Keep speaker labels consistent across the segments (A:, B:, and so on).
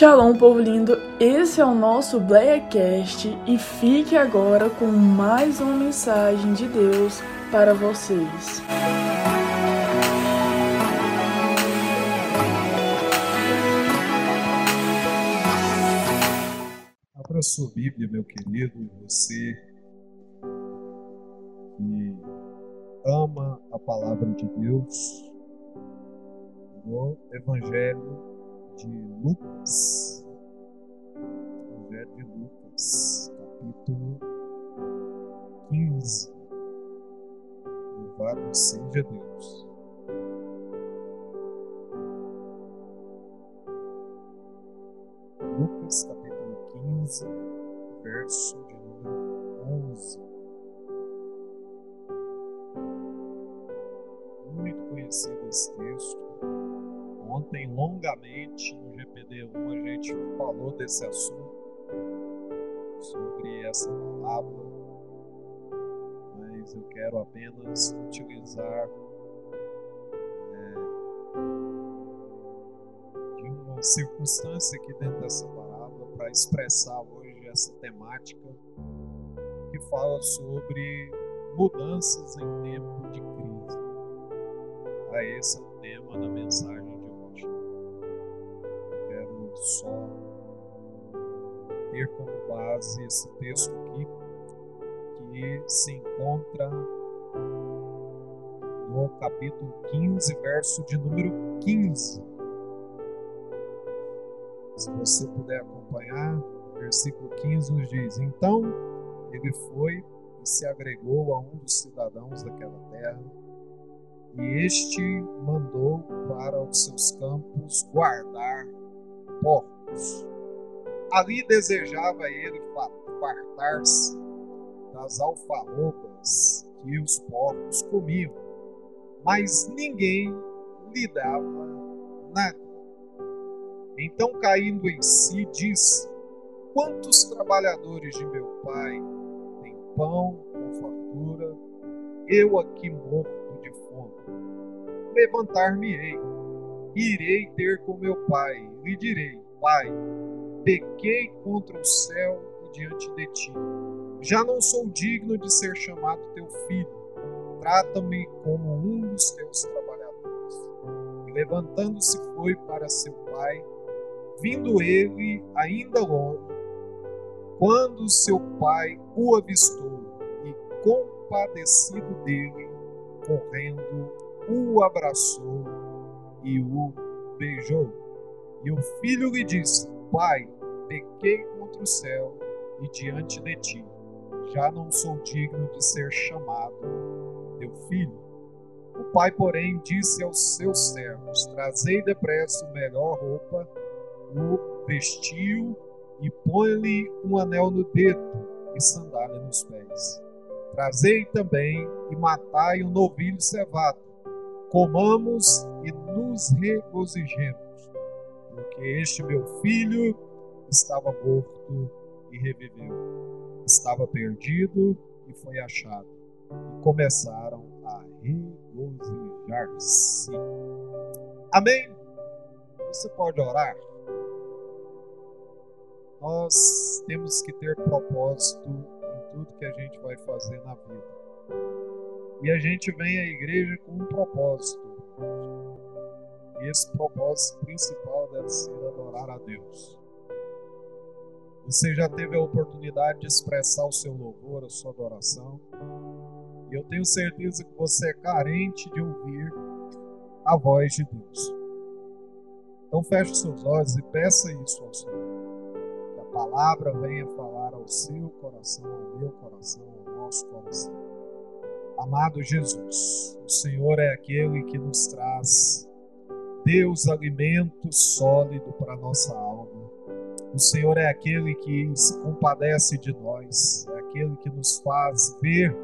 A: Shalom, povo lindo! Esse é o nosso Blackcast e fique agora com mais uma mensagem de Deus para vocês.
B: Abra sua Bíblia, meu querido, você que ama a palavra de Deus, no Evangelho de Lucas. Evangelho de Lucas, capítulo 15. Louvado seja Deus. Lucas, capítulo 15, verso de número 11. Muito conhecido esse texto Ontem, longamente, no GPD1, a gente falou desse assunto, sobre essa palavra, mas eu quero apenas utilizar é, de uma circunstância aqui dentro dessa palavra para expressar hoje essa temática que fala sobre mudanças em tempo de crise. Esse é o tema da mensagem só ter como base esse texto aqui, que se encontra no capítulo 15, verso de número 15. Se você puder acompanhar, versículo 15 nos diz: Então ele foi e se agregou a um dos cidadãos daquela terra, e este mandou para os seus campos guardar porcos. Ali desejava ele fartar-se das alfarrobas que os porcos comiam, mas ninguém lhe dava nada. Então, caindo em si, disse: Quantos trabalhadores de meu pai têm pão com fartura, eu aqui morto de fome? Levantar-me-ei, irei ter com meu pai lhe direi: Pai, pequei contra o céu e diante de ti. Já não sou digno de ser chamado teu filho. Trata-me como um dos teus trabalhadores. E levantando-se foi para seu pai, vindo ele ainda longe, quando seu pai o avistou e compadecido dele, correndo, o abraçou e o beijou. E o filho lhe disse: Pai, pequei contra o céu e diante de ti. Já não sou digno de ser chamado teu filho. O pai, porém, disse aos seus servos: Trazei depressa o melhor roupa, o vestiu e põe-lhe um anel no dedo e sandália nos pés. Trazei também e matai um novilho cevado. Comamos e nos regozijemos porque este meu filho estava morto e reviveu, estava perdido e foi achado. E começaram a regozijar-se. Amém? Você pode orar? Nós temos que ter propósito em tudo que a gente vai fazer na vida. E a gente vem à igreja com um propósito. E esse propósito principal deve ser adorar a Deus. Você já teve a oportunidade de expressar o seu louvor, a sua adoração. E eu tenho certeza que você é carente de ouvir a voz de Deus. Então feche seus olhos e peça isso ao Senhor. Que a palavra venha falar ao seu coração, ao meu coração, ao nosso coração. Amado Jesus, o Senhor é aquele que nos traz Deus, alimento sólido para nossa alma. O Senhor é aquele que se compadece de nós, é aquele que nos faz ver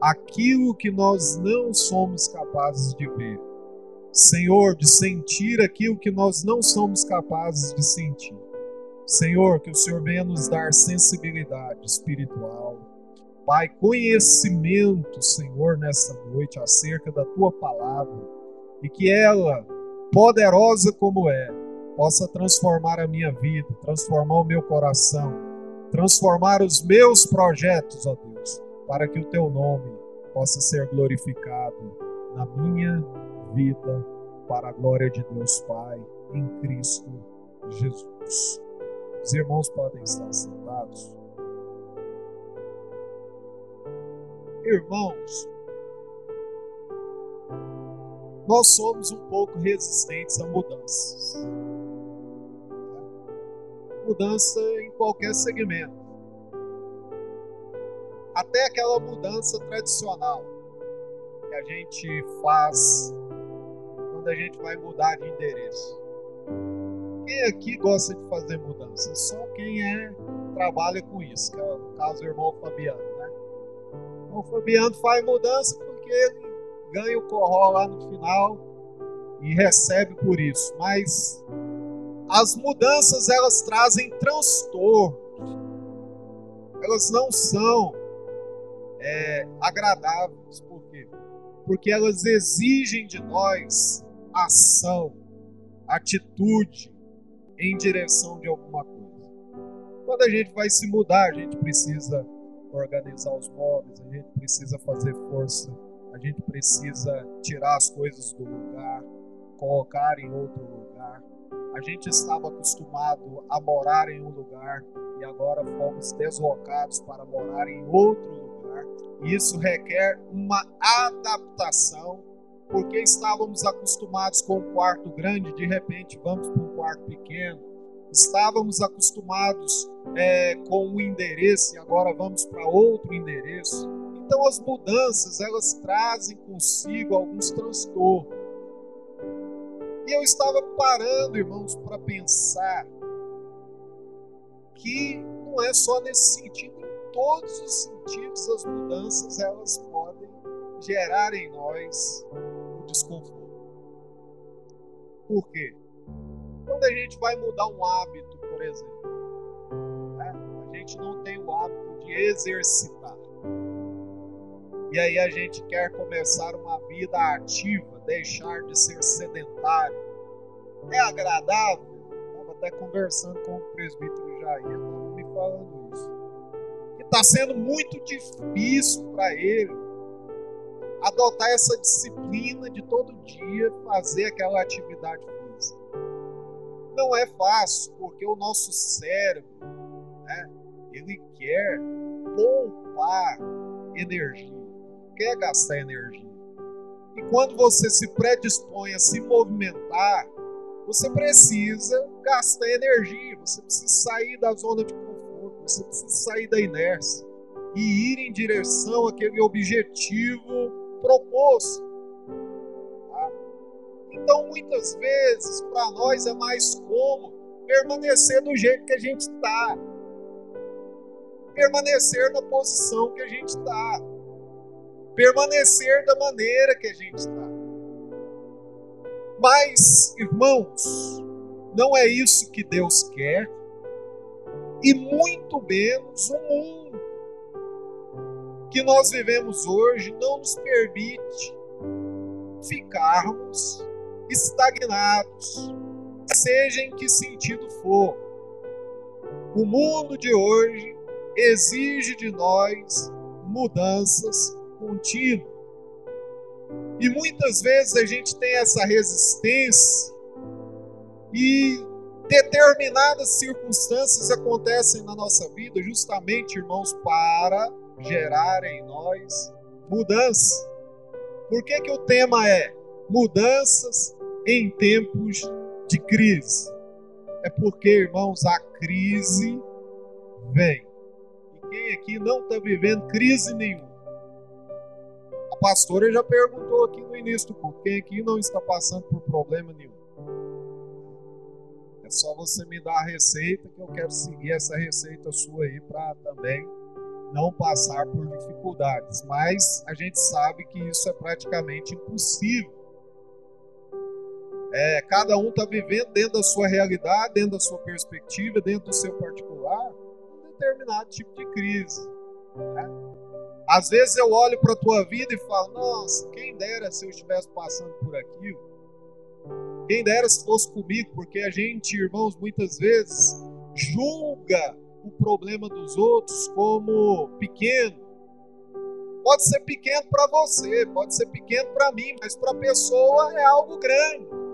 B: aquilo que nós não somos capazes de ver. Senhor, de sentir aquilo que nós não somos capazes de sentir. Senhor, que o Senhor venha nos dar sensibilidade espiritual. Pai, conhecimento, Senhor, nessa noite acerca da tua palavra e que ela poderosa como é, possa transformar a minha vida, transformar o meu coração, transformar os meus projetos, ó Deus, para que o teu nome possa ser glorificado na minha vida, para a glória de Deus Pai, em Cristo Jesus. Os irmãos podem estar sentados. Irmãos, nós somos um pouco resistentes a mudanças. Mudança em qualquer segmento. Até aquela mudança tradicional que a gente faz quando a gente vai mudar de endereço. Quem aqui gosta de fazer mudança? Só quem é trabalha com isso, que é o caso do irmão Fabiano? O Fabiano faz mudança porque ele ganha o corró lá no final e recebe por isso. Mas as mudanças elas trazem transtorno. Elas não são é, agradáveis. Por quê? Porque elas exigem de nós ação, atitude em direção de alguma coisa. Quando a gente vai se mudar, a gente precisa organizar os móveis, a gente precisa fazer força a gente precisa tirar as coisas do lugar, colocar em outro lugar. A gente estava acostumado a morar em um lugar e agora fomos deslocados para morar em outro lugar. Isso requer uma adaptação, porque estávamos acostumados com um quarto grande, de repente vamos para um quarto pequeno. Estávamos acostumados é, com um endereço e agora vamos para outro endereço. Então as mudanças, elas trazem consigo alguns transtornos. E eu estava parando, irmãos, para pensar que não é só nesse sentido, em todos os sentidos as mudanças elas podem gerar em nós o desconforto. Por quê? Quando a gente vai mudar um hábito, por exemplo, né? a gente não tem o hábito de exercitar. E aí a gente quer começar uma vida ativa, deixar de ser sedentário. É agradável? Estava até conversando com o presbítero Jair, estava me falando isso. Que está sendo muito difícil para ele adotar essa disciplina de todo dia fazer aquela atividade. Não é fácil, porque o nosso cérebro, né, ele quer poupar energia quer gastar energia. E quando você se predispõe a se movimentar, você precisa gastar energia, você precisa sair da zona de conforto, você precisa sair da inércia e ir em direção àquele objetivo proposto. Então, muitas vezes, para nós é mais cômodo permanecer do jeito que a gente está, permanecer na posição que a gente está permanecer da maneira que a gente está. Mas, irmãos, não é isso que Deus quer, e muito menos o mundo que nós vivemos hoje não nos permite ficarmos estagnados, seja em que sentido for. O mundo de hoje exige de nós mudanças contínuo. E muitas vezes a gente tem essa resistência e determinadas circunstâncias acontecem na nossa vida justamente, irmãos, para gerar em nós mudança. Por que, que o tema é mudanças em tempos de crise? É porque, irmãos, a crise vem. E quem aqui não está vivendo crise nenhuma? A pastora já perguntou aqui no início do culto: quem aqui não está passando por problema nenhum? É só você me dar a receita que eu quero seguir essa receita sua aí para também não passar por dificuldades. Mas a gente sabe que isso é praticamente impossível. É, cada um está vivendo dentro da sua realidade, dentro da sua perspectiva, dentro do seu particular, um determinado tipo de crise. Né? Às vezes eu olho para a tua vida e falo: Nossa, quem dera se eu estivesse passando por aquilo. Quem dera se fosse comigo, porque a gente, irmãos, muitas vezes julga o problema dos outros como pequeno. Pode ser pequeno para você, pode ser pequeno para mim, mas para a pessoa é algo grande.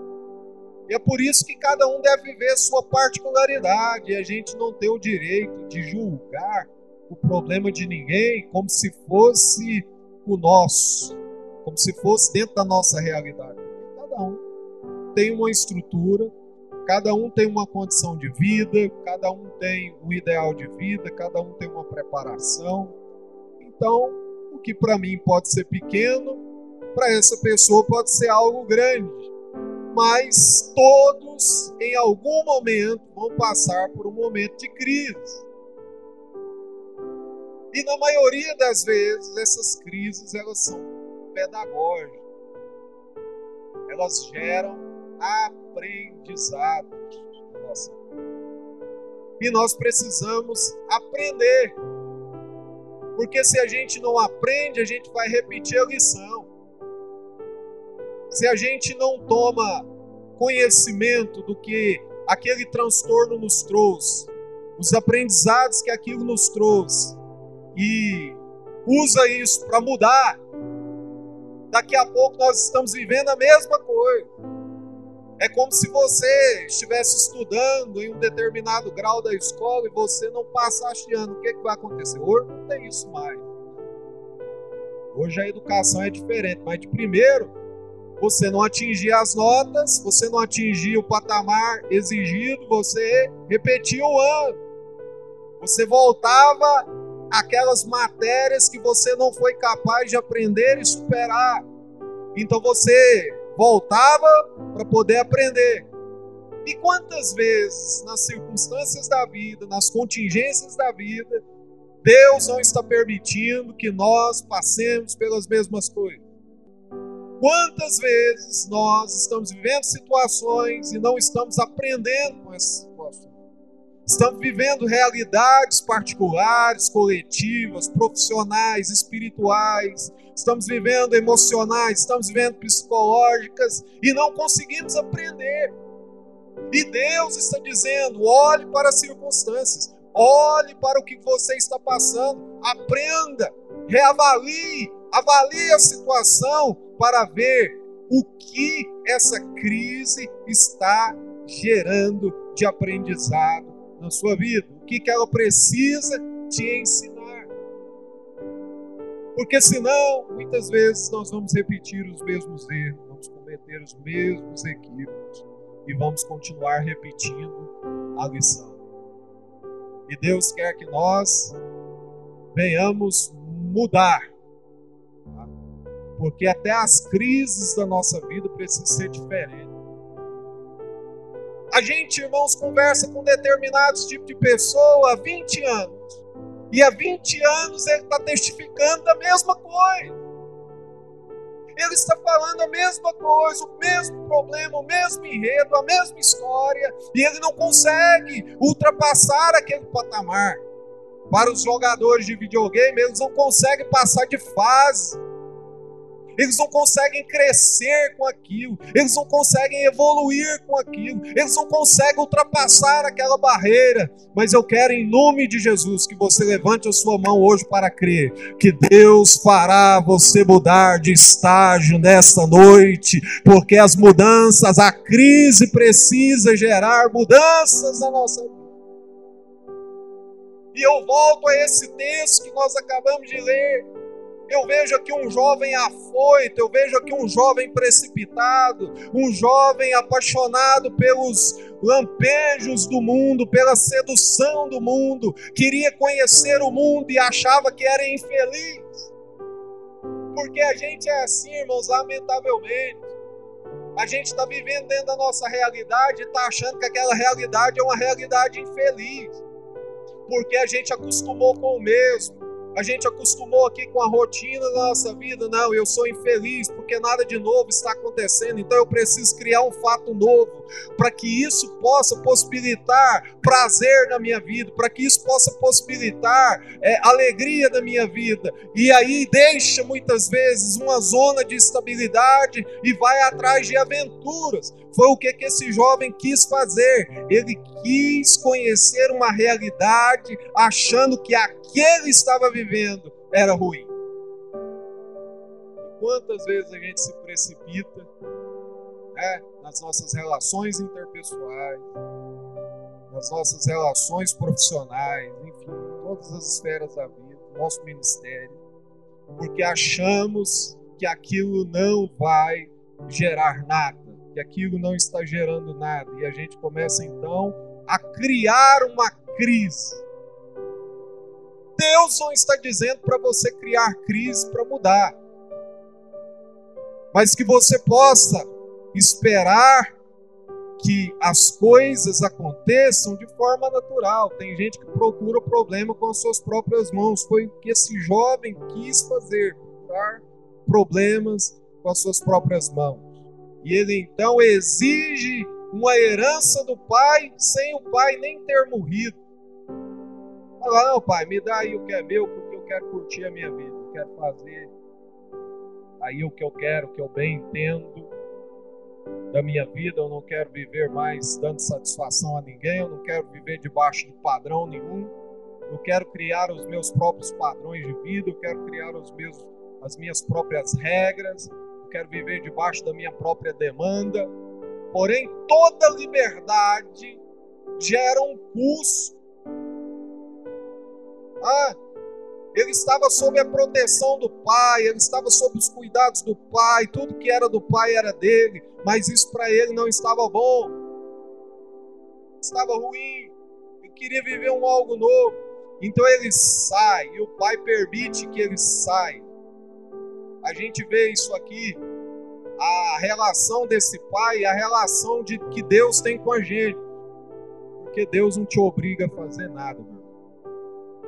B: E é por isso que cada um deve viver sua particularidade. A gente não tem o direito de julgar o problema de ninguém como se fosse o nosso, como se fosse dentro da nossa realidade. Cada um tem uma estrutura, cada um tem uma condição de vida, cada um tem um ideal de vida, cada um tem uma preparação. Então, o que para mim pode ser pequeno, para essa pessoa pode ser algo grande. Mas todos, em algum momento, vão passar por um momento de crise. E na maioria das vezes, essas crises elas são pedagógicas. Elas geram aprendizados nossa. E nós precisamos aprender. Porque se a gente não aprende, a gente vai repetir a lição. Se a gente não toma conhecimento do que aquele transtorno nos trouxe, os aprendizados que aquilo nos trouxe, e usa isso para mudar, daqui a pouco nós estamos vivendo a mesma coisa. É como se você estivesse estudando em um determinado grau da escola e você não passasse ano. O que, é que vai acontecer? Hoje não tem isso mais. Hoje a educação é diferente, mas de primeiro, você não atingia as notas, você não atingia o patamar exigido, você repetia o ano. Você voltava aquelas matérias que você não foi capaz de aprender e superar. Então você voltava para poder aprender. E quantas vezes, nas circunstâncias da vida, nas contingências da vida, Deus não está permitindo que nós passemos pelas mesmas coisas? Quantas vezes nós estamos vivendo situações e não estamos aprendendo com essas situações? Estamos vivendo realidades particulares, coletivas, profissionais, espirituais, estamos vivendo emocionais, estamos vivendo psicológicas e não conseguimos aprender. E Deus está dizendo: olhe para as circunstâncias, olhe para o que você está passando, aprenda, reavalie, avalie a situação para ver o que essa crise está gerando de aprendizado na sua vida, o que, que ela precisa te ensinar. Porque senão, muitas vezes, nós vamos repetir os mesmos erros, vamos cometer os mesmos equívocos e vamos continuar repetindo a lição. E Deus quer que nós venhamos mudar. Porque até as crises da nossa vida precisam ser diferentes. A gente, irmãos, conversa com determinados tipos de pessoa há 20 anos. E há 20 anos ele está testificando a mesma coisa. Ele está falando a mesma coisa, o mesmo problema, o mesmo enredo, a mesma história, e ele não consegue ultrapassar aquele patamar. Para os jogadores de videogame, eles não conseguem passar de fase eles não conseguem crescer com aquilo, eles não conseguem evoluir com aquilo, eles não conseguem ultrapassar aquela barreira. Mas eu quero, em nome de Jesus, que você levante a sua mão hoje para crer que Deus fará você mudar de estágio nesta noite, porque as mudanças, a crise precisa gerar mudanças na nossa vida. E eu volto a esse texto que nós acabamos de ler eu vejo aqui um jovem afoito, eu vejo aqui um jovem precipitado, um jovem apaixonado pelos lampejos do mundo, pela sedução do mundo, queria conhecer o mundo e achava que era infeliz. Porque a gente é assim, irmãos, lamentavelmente. A gente está vivendo dentro da nossa realidade e está achando que aquela realidade é uma realidade infeliz. Porque a gente acostumou com o mesmo A gente acostumou aqui com a rotina da nossa vida. Não, eu sou infeliz porque nada de novo está acontecendo. Então eu preciso criar um fato novo para que isso possa possibilitar prazer na minha vida, para que isso possa possibilitar é, alegria na minha vida. E aí deixa muitas vezes uma zona de estabilidade e vai atrás de aventuras. Foi o que, que esse jovem quis fazer. Ele quis conhecer uma realidade achando que aquele estava vivendo era ruim. E quantas vezes a gente se precipita né, nas nossas relações interpessoais, nas nossas relações profissionais, enfim, em todas as esferas da vida, no nosso ministério, porque achamos que aquilo não vai gerar nada, que aquilo não está gerando nada, e a gente começa então a criar uma crise. Deus não está dizendo para você criar crise para mudar, mas que você possa esperar que as coisas aconteçam de forma natural. Tem gente que procura o problema com as suas próprias mãos. Foi o que esse jovem quis fazer, procurar problemas com as suas próprias mãos. E ele então exige uma herança do pai sem o pai nem ter morrido. Fala, não, pai, me dá aí o que é meu, porque eu quero curtir a minha vida, eu quero fazer aí o que eu quero, o que eu bem entendo da minha vida, eu não quero viver mais dando satisfação a ninguém, eu não quero viver debaixo de padrão nenhum, eu quero criar os meus próprios padrões de vida, eu quero criar os meus, as minhas próprias regras, quero viver debaixo da minha própria demanda. Porém, toda liberdade gera um custo. Ah, ele estava sob a proteção do pai, ele estava sob os cuidados do pai, tudo que era do pai era dele, mas isso para ele não estava bom, estava ruim, ele queria viver um algo novo. Então ele sai, e o pai permite que ele saia. A gente vê isso aqui, a relação desse pai, a relação de, que Deus tem com a gente. Porque Deus não te obriga a fazer nada, meu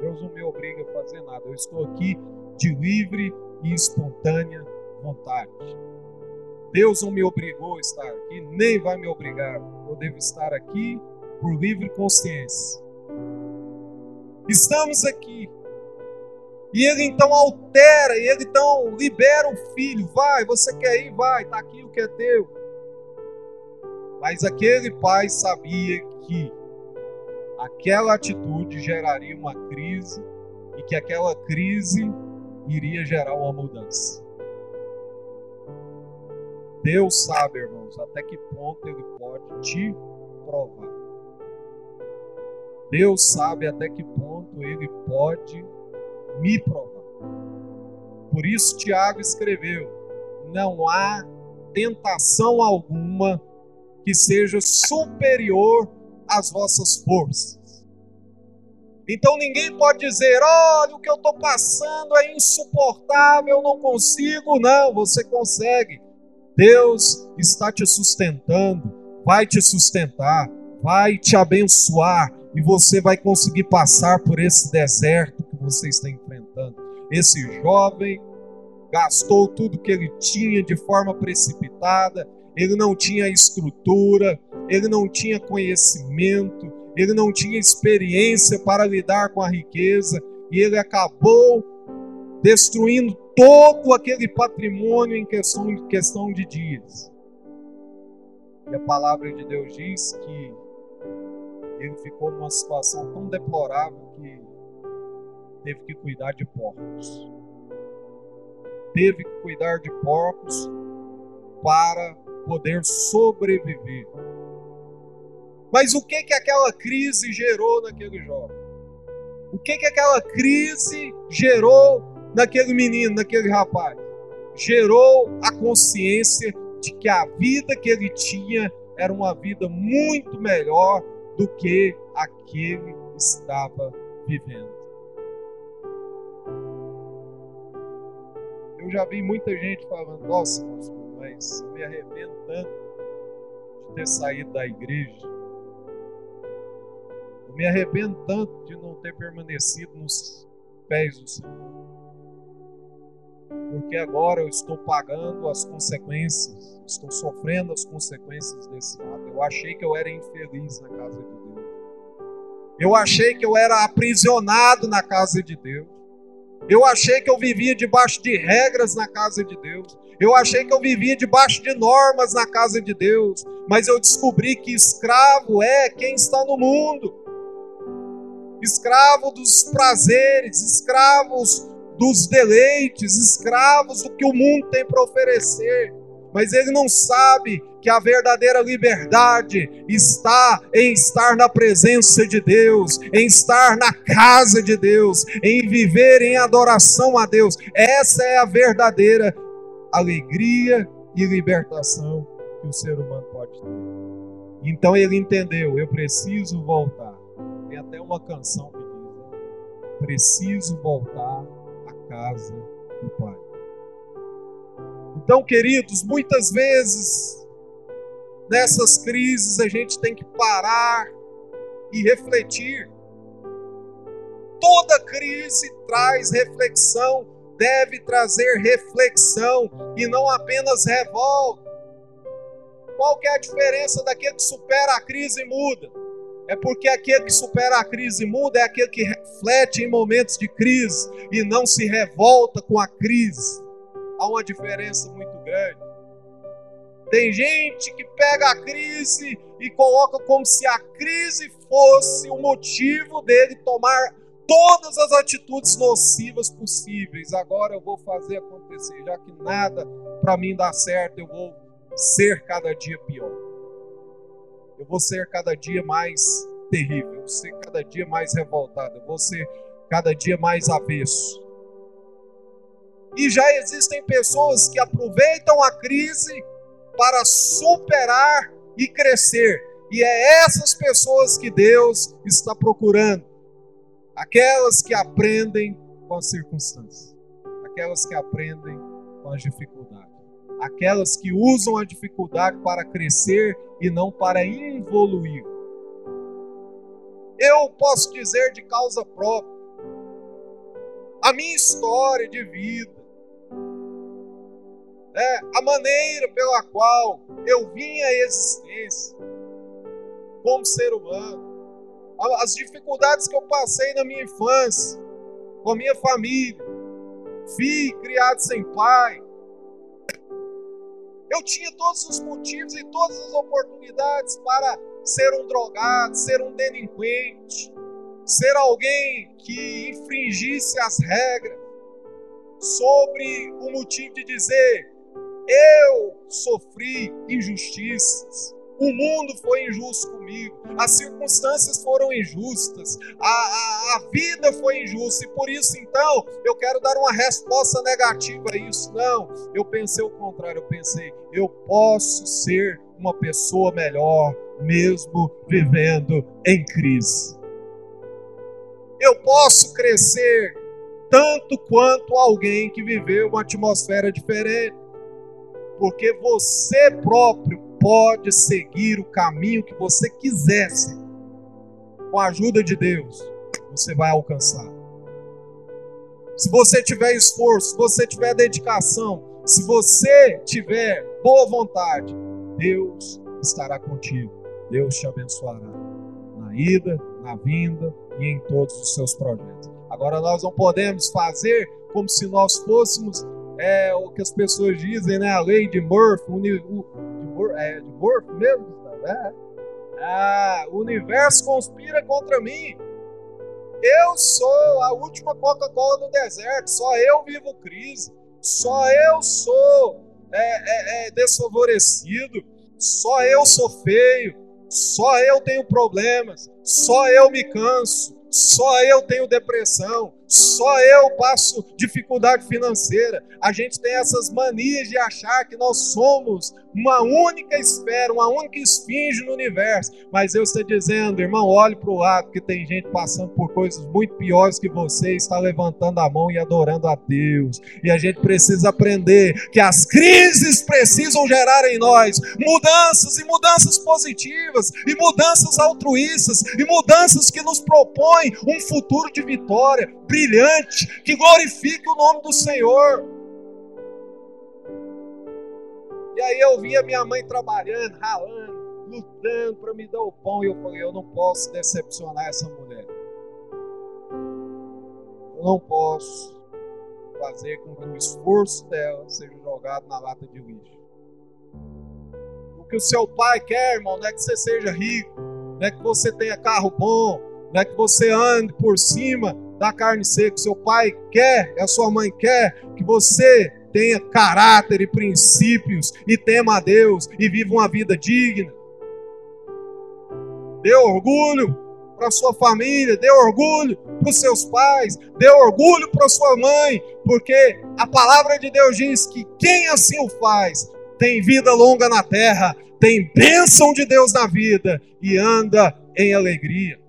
B: Deus não me obriga a fazer nada. Eu estou aqui de livre e espontânea vontade. Deus não me obrigou a estar aqui, nem vai me obrigar. Eu devo estar aqui por livre consciência. Estamos aqui. E ele então altera, e ele então libera o filho. Vai, você quer ir? Vai, está aqui o que é teu. Mas aquele pai sabia que aquela atitude geraria uma crise e que aquela crise iria gerar uma mudança. Deus sabe, irmãos, até que ponto Ele pode te provar. Deus sabe até que ponto Ele pode me provar. Por isso, Tiago escreveu: não há tentação alguma que seja superior as vossas forças. Então ninguém pode dizer: olha, o que eu estou passando é insuportável, eu não consigo. Não, você consegue. Deus está te sustentando, vai te sustentar, vai te abençoar e você vai conseguir passar por esse deserto você está enfrentando. Esse jovem gastou tudo que ele tinha de forma precipitada, ele não tinha estrutura, ele não tinha conhecimento, ele não tinha experiência para lidar com a riqueza e ele acabou destruindo todo aquele patrimônio em questão, em questão de dias. E a palavra de Deus diz que ele ficou numa situação tão deplorável que teve que cuidar de porcos. Teve que cuidar de porcos para poder sobreviver. Mas o que que aquela crise gerou naquele jovem? O que que aquela crise gerou naquele menino, naquele rapaz? Gerou a consciência de que a vida que ele tinha era uma vida muito melhor do que aquele estava vivendo. Eu já vi muita gente falando: Nossa, mas eu me arrependo tanto de ter saído da igreja. Eu me arrependo tanto de não ter permanecido nos, pés do Senhor. Porque agora eu estou pagando as consequências, estou sofrendo as consequências desse ato. Eu achei que eu era infeliz na casa de Deus. Eu achei que eu era aprisionado na casa de Deus. Eu achei que eu vivia debaixo de regras na casa de Deus. Eu achei que eu vivia debaixo de normas na casa de Deus. Mas eu descobri que escravo é quem está no mundo. Escravo dos prazeres, escravos dos deleites, escravos do que o mundo tem para oferecer. Mas ele não sabe que a verdadeira liberdade está em estar na presença de Deus, em estar na casa de Deus, em viver em adoração a Deus. Essa é a verdadeira alegria e libertação que o ser humano pode ter. Então ele entendeu: eu preciso voltar. Tem até uma canção que diz: né? preciso voltar à casa do Pai. Então, queridos, muitas vezes nessas crises a gente tem que parar e refletir. Toda crise traz reflexão, deve trazer reflexão e não apenas revolta. Qual que é a diferença daquele que supera a crise e muda? É porque aquele que supera a crise e muda é aquele que reflete em momentos de crise e não se revolta com a crise. Há uma diferença muito grande. Tem gente que pega a crise e coloca como se a crise fosse o motivo dele tomar todas as atitudes nocivas possíveis. Agora eu vou fazer acontecer, já que nada para mim dá certo, eu vou ser cada dia pior. Eu vou ser cada dia mais terrível, eu vou ser cada dia mais revoltado, eu vou ser cada dia mais avesso. E já existem pessoas que aproveitam a crise para superar e crescer. E é essas pessoas que Deus está procurando. Aquelas que aprendem com as circunstâncias, aquelas que aprendem com as dificuldades, aquelas que usam a dificuldade para crescer e não para evoluir. Eu posso dizer de causa própria, a minha história de vida, é, a maneira pela qual eu vim à existência como ser humano, as dificuldades que eu passei na minha infância, com a minha família, filho criado sem pai. Eu tinha todos os motivos e todas as oportunidades para ser um drogado, ser um delinquente, ser alguém que infringisse as regras, sobre o motivo de dizer eu sofri injustiças. O mundo foi injusto comigo, as circunstâncias foram injustas, a, a, a, vida foi injusta, e por isso então eu quero dar uma resposta negativa a isso. Não, eu pensei o contrário, eu pensei, eu posso ser uma pessoa melhor, mesmo vivendo em crise. Eu posso crescer tanto quanto alguém que viveu uma atmosfera diferente porque você próprio pode seguir o caminho que você quisesse. Com a ajuda de Deus, você vai alcançar. Se você tiver esforço, se você tiver dedicação, se você tiver boa vontade, Deus estará contigo. Deus te abençoará na ida, na vinda e em todos os seus projetos. Agora nós não podemos fazer como se nós fôssemos é o que as pessoas dizem, né? A lei de Murphy, uni, o, de, Mur, é, de Murphy mesmo, né? Ah, o universo conspira contra mim. Eu sou a última Coca-Cola do deserto, só eu vivo crise, só eu sou é, é, é desfavorecido, só eu sou feio, só eu tenho problemas, só eu me canso, só eu tenho depressão, só eu passo dificuldade financeira. A gente tem essas manias de achar que nós somos uma única esfera, uma única esfinge no universo. Mas eu estou dizendo, irmão, olhe para o lado, que tem gente passando por coisas muito piores que você, está levantando a mão e adorando a Deus. E a gente precisa aprender que as crises precisam gerar em nós mudanças e mudanças positivas, e mudanças altruístas, e mudanças que nos propõem um futuro de vitória brilhante, que glorifique o nome do Senhor. E aí eu via minha mãe trabalhando, ralando, lutando para me dar o pão, e eu falei: eu não posso decepcionar essa mulher. Eu não posso fazer com que o esforço dela seja jogado na lata de lixo. O que o seu pai quer, irmão, não é que você seja rico, não é que você tenha carro bom, não é que você ande por cima da carne seca. Seu pai quer, a sua mãe quer que você tenha caráter e princípios e tema a Deus e viva uma vida digna. Dê orgulho para sua família, dê orgulho para os seus pais, dê orgulho para sua mãe, porque a palavra de Deus diz que quem assim o faz tem vida longa na terra, tem bênção de Deus na vida e anda em alegria.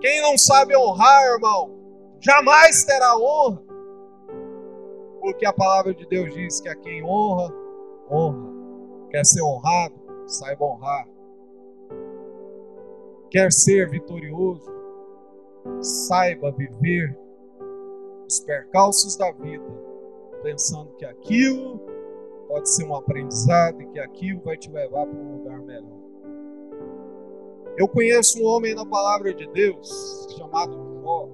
B: Quem não sabe honrar, irmão, jamais terá honra, porque a palavra de Deus diz que a quem honra, honra. Quer ser honrado, saiba honrar. Quer ser vitorioso, saiba viver os percalços da vida, pensando que aquilo pode ser um aprendizado e que aquilo vai te levar para um lugar melhor. Eu conheço um homem na palavra de Deus chamado Jó.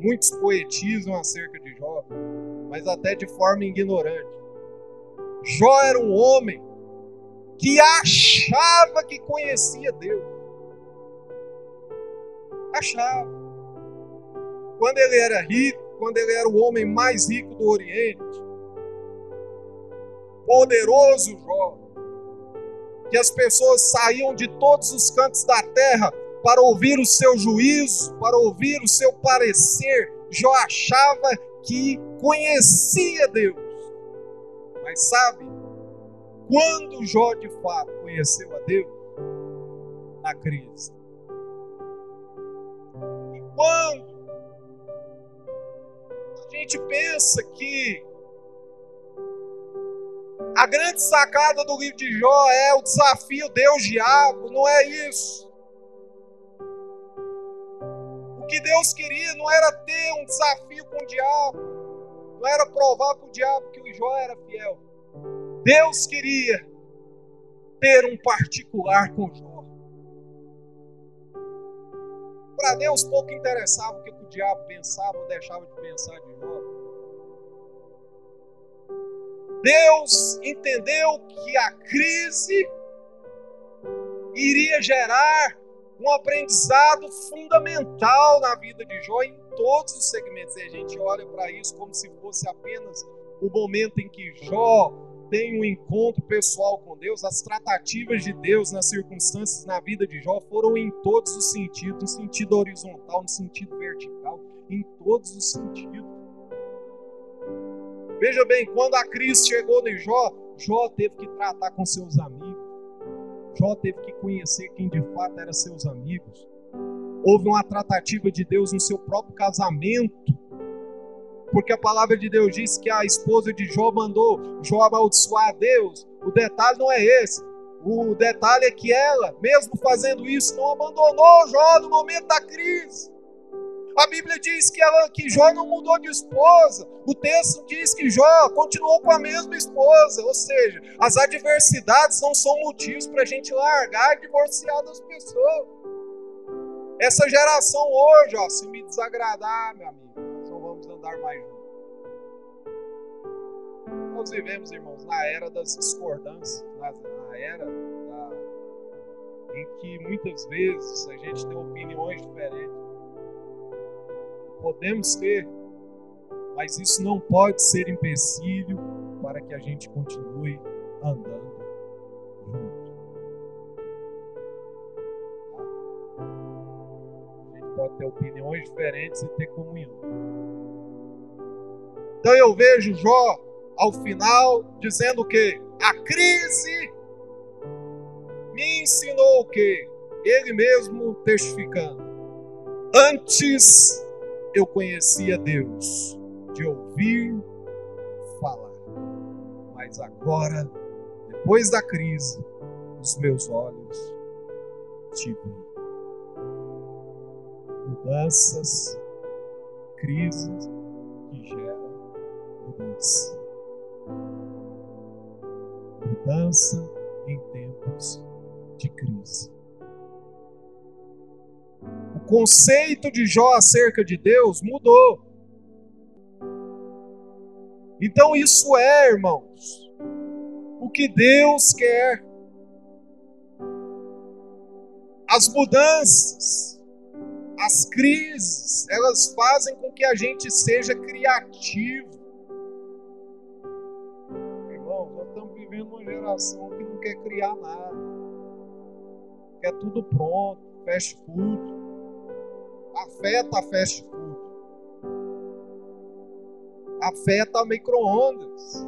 B: Muitos poetizam acerca de Jó, mas até de forma ignorante. Jó era um homem que achava que conhecia Deus achava. Quando ele era rico, quando ele era o homem mais rico do Oriente, poderoso Jó, que as pessoas saíam de todos os cantos da terra para ouvir o seu juízo, para ouvir o seu parecer. Jó achava que conhecia Deus. Mas sabe, quando Jó de fato conheceu a Deus? Na crise quando a gente pensa que a grande sacada do livro de Jó é o desafio Deus-diabo, não é isso. O que Deus queria não era ter um desafio com o diabo, não era provar para o diabo que o Jó era fiel. Deus queria ter um particular com Jó. Para Deus pouco interessava o que o diabo pensava ou deixava de pensar de Jó. Deus entendeu que a crise iria gerar um aprendizado fundamental na vida de Jó em todos os segmentos. E a gente olha para isso como se fosse apenas o momento em que Jó tem um encontro pessoal com Deus, as tratativas de Deus nas circunstâncias na vida de Jó foram em todos os sentidos, no sentido horizontal, no sentido vertical, em todos os sentidos. Veja bem, quando a crise chegou em Jó, Jó teve que tratar com seus amigos. Jó teve que conhecer quem de fato eram seus amigos. Houve uma tratativa de Deus no seu próprio casamento porque a palavra de Deus diz que a esposa de Jó mandou Jó amaldiçoar a Deus. O detalhe não é esse. O detalhe é que ela, mesmo fazendo isso, não abandonou Jó no momento da crise. A Bíblia diz que, ela, que Jó não mudou de esposa. O texto diz que Jó continuou com a mesma esposa. Ou seja, as adversidades não são motivos para a gente largar e divorciar das pessoas. Essa geração hoje, ó, se me desagradar, meu amigo, vamos andar mais juntos. Nós vivemos, irmãos, na era das discordâncias, na, na era da, em que muitas vezes a gente tem opiniões diferentes. Podemos ter, mas isso não pode ser empecilho para que a gente continue andando junto. A gente pode ter opiniões diferentes e ter comunhão. Então eu vejo Jó ao final dizendo que a crise me ensinou o que? Ele mesmo testificando. Antes eu conhecia Deus de ouvir falar, mas agora, depois da crise, os meus olhos te veem. Mudanças crise que gera mudança. Mudança em tempos de crise. O conceito de Jó acerca de Deus mudou. Então, isso é, irmãos, o que Deus quer. As mudanças, as crises, elas fazem com que a gente seja criativo. Irmão, nós estamos vivendo uma geração que não quer criar nada. Quer tudo pronto, fast food. Afeta a fast food. Afeta a micro-ondas.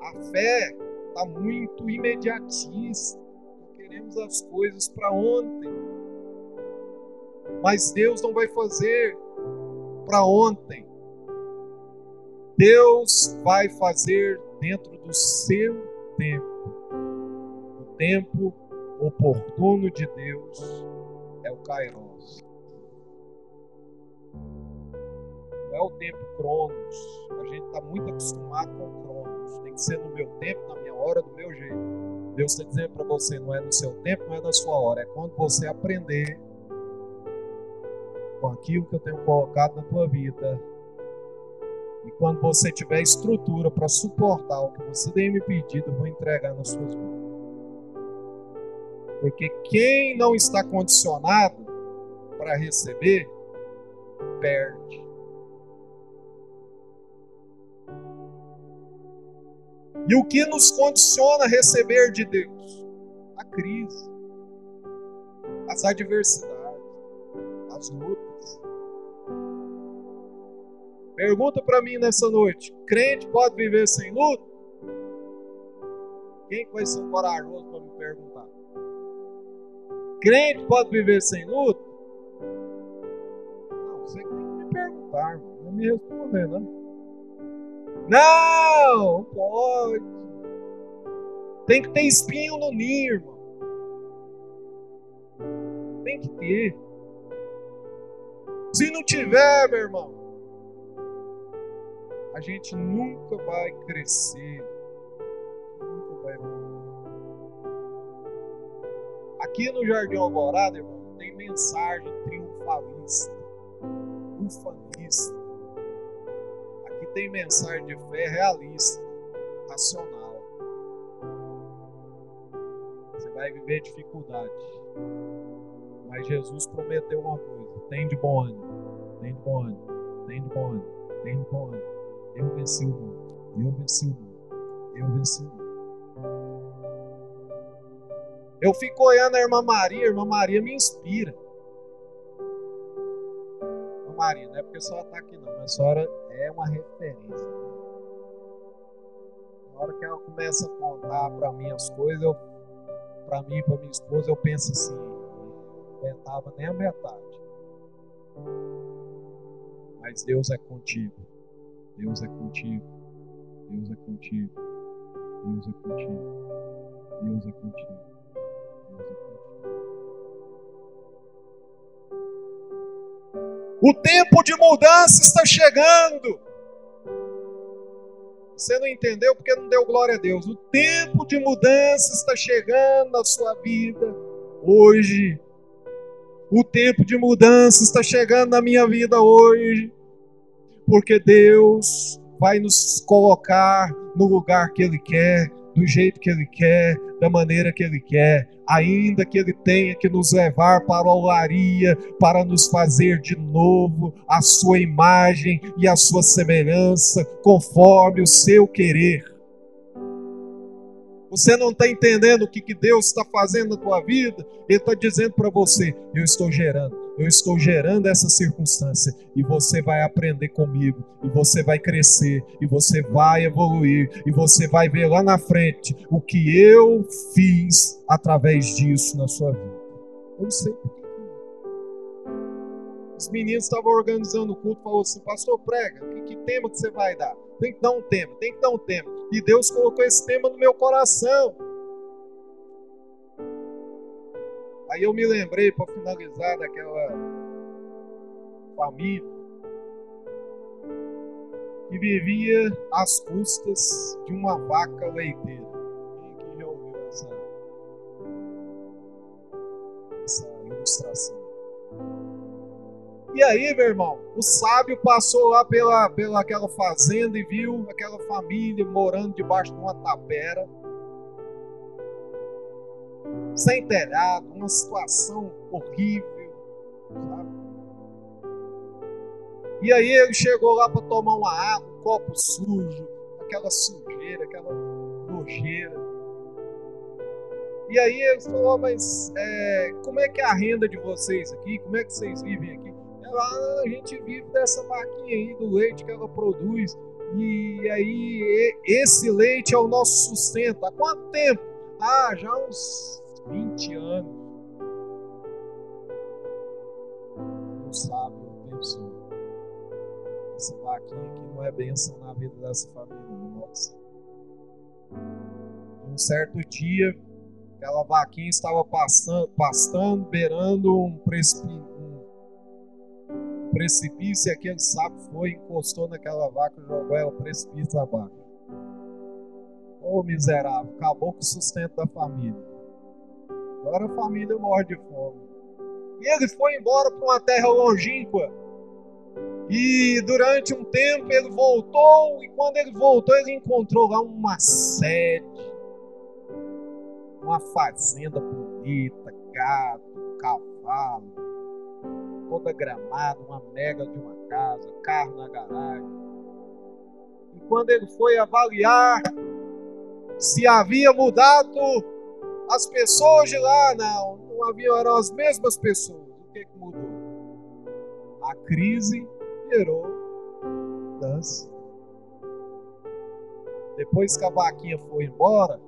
B: A fé está muito imediatista. Queremos as coisas para ontem. Mas Deus não vai fazer para ontem. Deus vai fazer dentro do seu tempo. O tempo oportuno de Deus é o Kairos. Não é o tempo Cronos. A gente está muito acostumado com Cronos. Tem que ser no meu tempo, na minha hora, do meu jeito. Deus está dizendo para você: não é no seu tempo, não é na sua hora. É quando você aprender com aquilo que eu tenho colocado na tua vida. E quando você tiver estrutura para suportar o que você tem me pedido, eu vou entregar nas suas mãos. Porque quem não está condicionado para receber, perde. E o que nos condiciona a receber de Deus? A crise, as adversidades, as lutas. Pergunta para mim nessa noite: crente pode viver sem luta? Quem vai ser corajoso para me perguntar? Crente pode viver sem luta? Não, você tem que me perguntar, não me responder, não. Não, pode. Tem que ter espinho no ninho, irmão. Tem que ter. Se não tiver, meu irmão, a gente nunca vai crescer. Aqui no Jardim Alvorada, irmão, tem mensagem triunfalista, ufanista tem mensagem de fé realista, racional. Você vai viver dificuldade. Mas Jesus prometeu uma coisa: tem de bom ânimo, tem de bom ânimo, tem de bom ânimo, tem de bom ânimo. Eu venci o mundo, eu venci o mundo, eu venci o mundo. Eu fico olhando a irmã Maria, a irmã Maria me inspira. Irmã Maria, não é porque a senhora está aqui não, mas a senhora é uma referência. Na hora que ela começa a contar para mim as coisas, para mim e para minha esposa, eu penso assim, não aguentava nem a metade. Mas Deus é contigo. Deus é contigo. Deus é contigo. Deus é contigo. Deus é contigo. O tempo de mudança está chegando. Você não entendeu porque não deu glória a Deus. O tempo de mudança está chegando na sua vida hoje. O tempo de mudança está chegando na minha vida hoje. Porque Deus vai nos colocar no lugar que Ele quer, do jeito que Ele quer, da maneira que Ele quer, ainda que Ele tenha que nos levar para a olaria, para nos fazer de novo a Sua imagem e a Sua semelhança, conforme o seu querer. Você não está entendendo o que, que Deus está fazendo na tua vida? Ele está dizendo para você: eu estou gerando, eu estou gerando essa circunstância e você vai aprender comigo, e você vai crescer, e você vai evoluir, e você vai ver lá na frente o que eu fiz através disso na sua vida. Eu não sei. Os meninos estavam organizando o culto, falou assim: Pastor, prega, que, que tema que você vai dar? Tem que dar um tema, tem que dar um tema. E Deus colocou esse tema no meu coração. Aí eu me lembrei, para finalizar, daquela família que vivia às custas de uma vaca leiteira. Quem que já ouviu essa, essa ilustração? E aí, meu irmão, o sábio passou lá pela, pela aquela fazenda e viu aquela família morando debaixo de uma tapera, sem telhado, uma situação horrível, sabe? E aí ele chegou lá para tomar uma água, um copo sujo, aquela sujeira, aquela nojeira. E aí ele falou, mas é, como é que é a renda de vocês aqui? Como é que vocês vivem aqui? lá a gente vive dessa vaquinha aí, do leite que ela produz. E aí, esse leite é o nosso sustento. Há quanto tempo? Ah, já uns 20 anos. O sábio pensou: essa vaquinha aqui não é bênção na vida dessa família, nossa. Um certo dia, aquela vaquinha estava passando, pastando, beirando um precipício precipício e aquele sapo foi, encostou naquela vaca e jogou ela precipício abaixo. Ô miserável, acabou com o sustento da família. Agora a família morre de fome. E ele foi embora para uma terra longínqua. E durante um tempo ele voltou, e quando ele voltou, ele encontrou lá uma sede, uma fazenda bonita, gado, cavalo, toda gramada, uma mega de uma casa, carro na garagem. E quando ele foi avaliar se havia mudado as pessoas de lá, não, não havia, eram as mesmas pessoas. O que, que mudou? A crise gerou mudança. Depois que a vaquinha foi embora,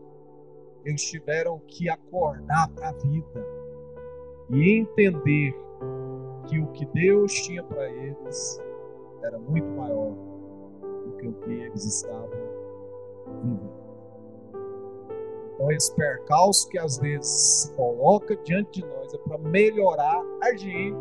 B: eles tiveram que acordar para a vida e entender que o que Deus tinha para eles era muito maior do que o que eles estavam vivendo. Então, esse percalço que às vezes se coloca diante de nós é para melhorar a gente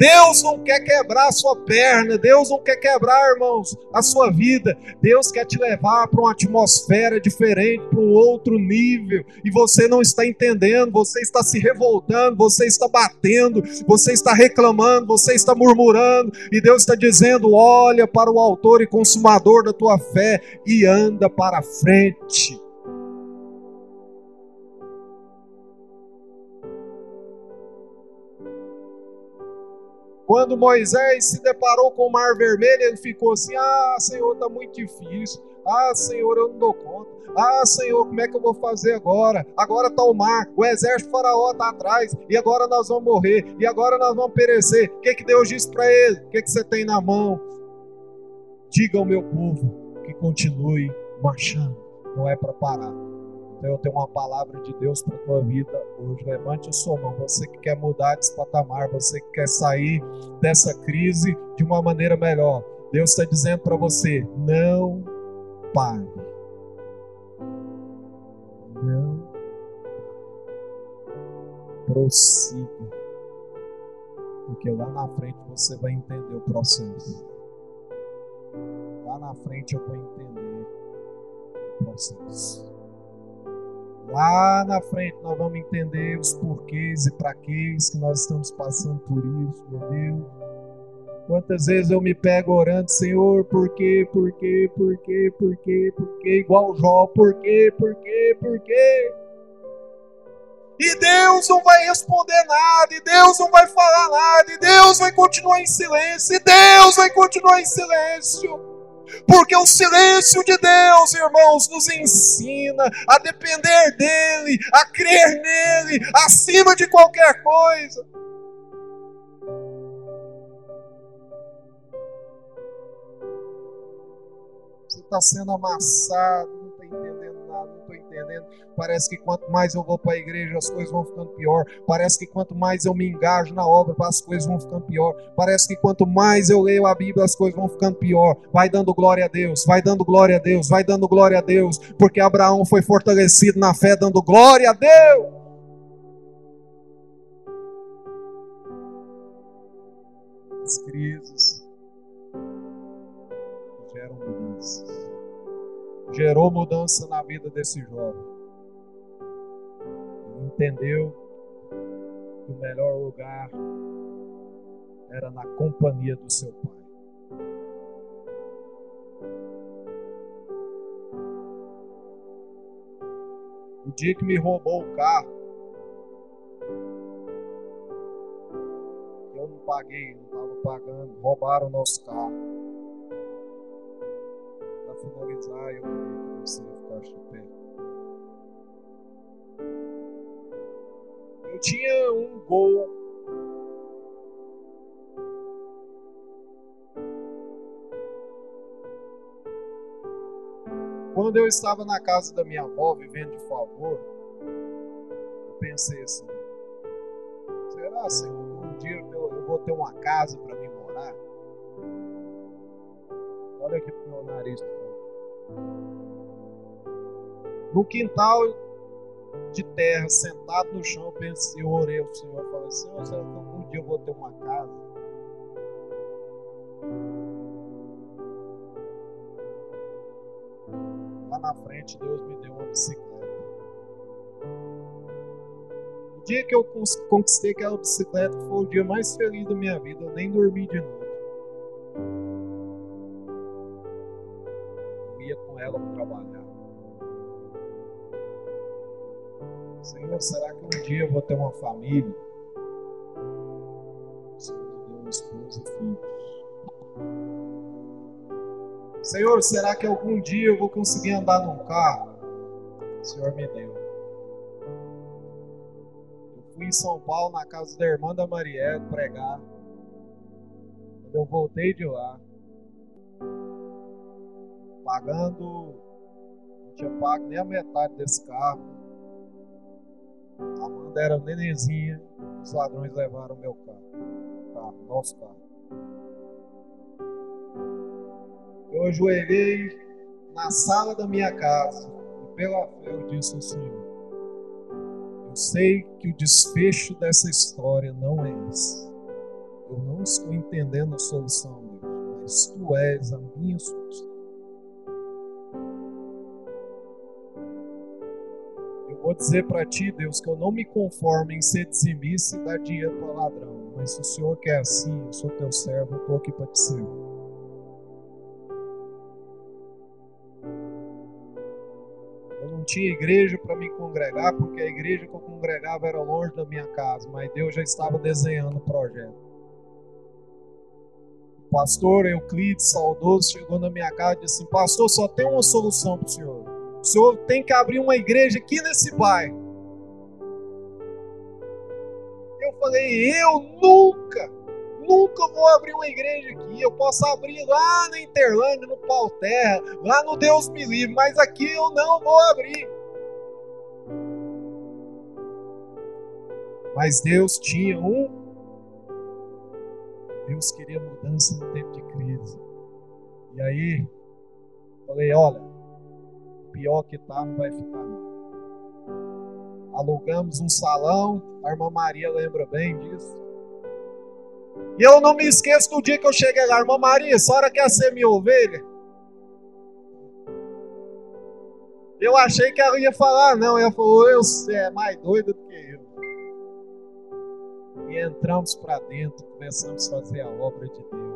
B: Deus não quer quebrar a sua perna, Deus não quer quebrar, irmãos, a sua vida. Deus quer te levar para uma atmosfera diferente, para um outro nível, e você não está entendendo, você está se revoltando, você está batendo, você está reclamando, você está murmurando, e Deus está dizendo: olha para o autor e consumador da tua fé e anda para frente. Quando Moisés se deparou com o Mar Vermelho, ele ficou assim: Ah, Senhor, está muito difícil. Ah, Senhor, eu não dou conta. Ah, Senhor, como é que eu vou fazer agora? Agora está o mar, o exército faraó está atrás, e agora nós vamos morrer, e agora nós vamos perecer. O que, que Deus disse para ele? O que, que você tem na mão? Diga ao meu povo que continue marchando, não é para parar. Então eu tenho uma palavra de Deus para a tua vida hoje. Levante a sua mão. Você que quer mudar desse patamar, você que quer sair dessa crise de uma maneira melhor. Deus está dizendo para você: não pare. Não prossiga. Porque lá na frente você vai entender o processo. Lá na frente eu vou entender o processo. Lá na frente nós vamos entender os porquês e para que nós estamos passando por isso, meu Deus. Quantas vezes eu me pego orando, Senhor, por quê, por quê, por quê, por quê, por quê, igual Jó, por quê, por quê, por quê? E Deus não vai responder nada, e Deus não vai falar nada, e Deus vai continuar em silêncio, e Deus vai continuar em silêncio porque o silêncio de Deus, irmãos, nos ensina a depender dEle, a crer nele, acima de qualquer coisa. Você está sendo amassado, entendendo. Parece que quanto mais eu vou para a igreja, as coisas vão ficando pior. Parece que quanto mais eu me engajo na obra, as coisas vão ficando pior. Parece que quanto mais eu leio a Bíblia, as coisas vão ficando pior. Vai dando glória a Deus, vai dando glória a Deus, vai dando glória a Deus, porque Abraão foi fortalecido na fé, dando glória a Deus. As crises, geram mudanças. Gerou mudança na vida desse jovem. Ele entendeu que o melhor lugar era na companhia do seu pai. O dia que me roubou o carro, eu não paguei, não estava pagando, roubaram o nosso carro. Finalizar, eu queria que você ficasse de pé. Eu tinha um gol Quando eu estava na casa da minha avó, vivendo de favor, eu pensei assim: será, Senhor, que um dia eu vou ter uma casa para me morar? Olha aqui pro meu nariz. No quintal de terra, sentado no chão, pensei, eu orei ao Senhor, falei, Senhor, será que um dia eu vou ter uma casa? na frente, Deus me deu uma bicicleta. O dia que eu conquistei aquela bicicleta foi o dia mais feliz da minha vida. Eu nem dormi de noite. Senhor, será que um dia eu vou ter uma família? Senhor me deu esposa e filhos. Senhor, será que algum dia eu vou conseguir andar num carro? O Senhor me deu. Eu fui em São Paulo, na casa da irmã da Marielle, pregar. Quando eu voltei de lá, pagando, não tinha pago nem a metade desse carro. A Amanda era nenenzinha, os ladrões levaram meu carro, carro nosso carro. eu ajoelhei na sala da minha casa e pela fé eu disse ao Senhor: Eu sei que o desfecho dessa história não é esse. Eu não estou entendendo a solução, Deus, mas Tu és a minha solução. Vou dizer para Ti, Deus, que eu não me conformo em ser dizimista e dar dinheiro para ladrão, mas se o Senhor quer assim, eu sou Teu servo, eu estou aqui para te servir. tinha igreja para me congregar, porque a igreja que eu congregava era longe da minha casa, mas Deus já estava desenhando o projeto. O pastor Euclides, saudoso, chegou na minha casa e disse assim: Pastor, só tem uma solução para o senhor. O senhor tem que abrir uma igreja aqui nesse bairro. Eu falei: Eu nunca nunca vou abrir uma igreja aqui. Eu posso abrir lá na Interlândia, no Pau Terra, lá no Deus me livre, mas aqui eu não vou abrir. Mas Deus tinha um. Deus queria mudança no tempo de crise. E aí, falei: olha, pior que tá, não vai ficar não. Alugamos um salão, a irmã Maria lembra bem disso. E eu não me esqueço do dia que eu cheguei lá, irmã Maria, a senhora quer ser minha ovelha? Eu achei que ela ia falar, não. Ela falou, eu é mais doida do que eu. E entramos para dentro, começamos a fazer a obra de Deus.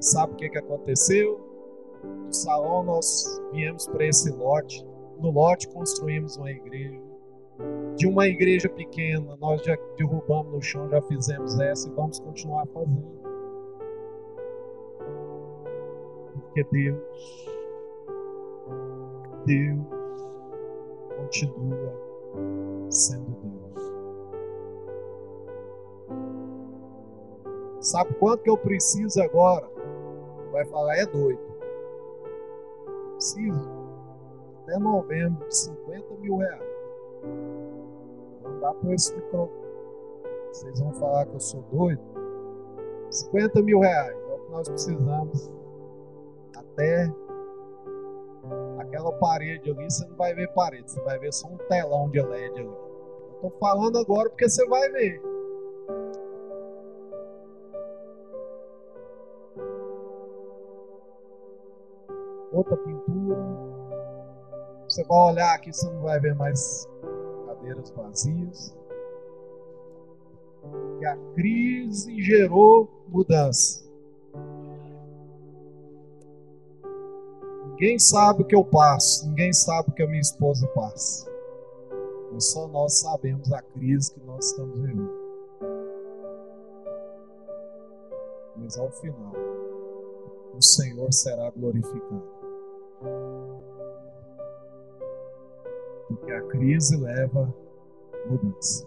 B: Sabe o que, que aconteceu? Do salão nós viemos para esse lote. No lote construímos uma igreja de uma igreja pequena, nós já derrubamos no chão, já fizemos essa e vamos continuar fazendo. Porque Deus, Deus continua sendo Deus. Sabe quanto que eu preciso agora? Vai falar, é doido. Eu preciso até novembro de 50 mil reais. Não dá para esse microfone. Vocês vão falar que eu sou doido? 50 mil reais é o que nós precisamos. Até aquela parede ali, você não vai ver parede, você vai ver só um telão de LED ali. Eu estou falando agora porque você vai ver. Outra pintura. Você vai olhar aqui, você não vai ver mais cadeiras vazias. E a crise gerou mudança. Ninguém sabe o que eu passo, ninguém sabe o que a minha esposa passa. Mas só nós sabemos a crise que nós estamos vivendo. Mas ao final, o Senhor será glorificado. Porque a crise leva mudança.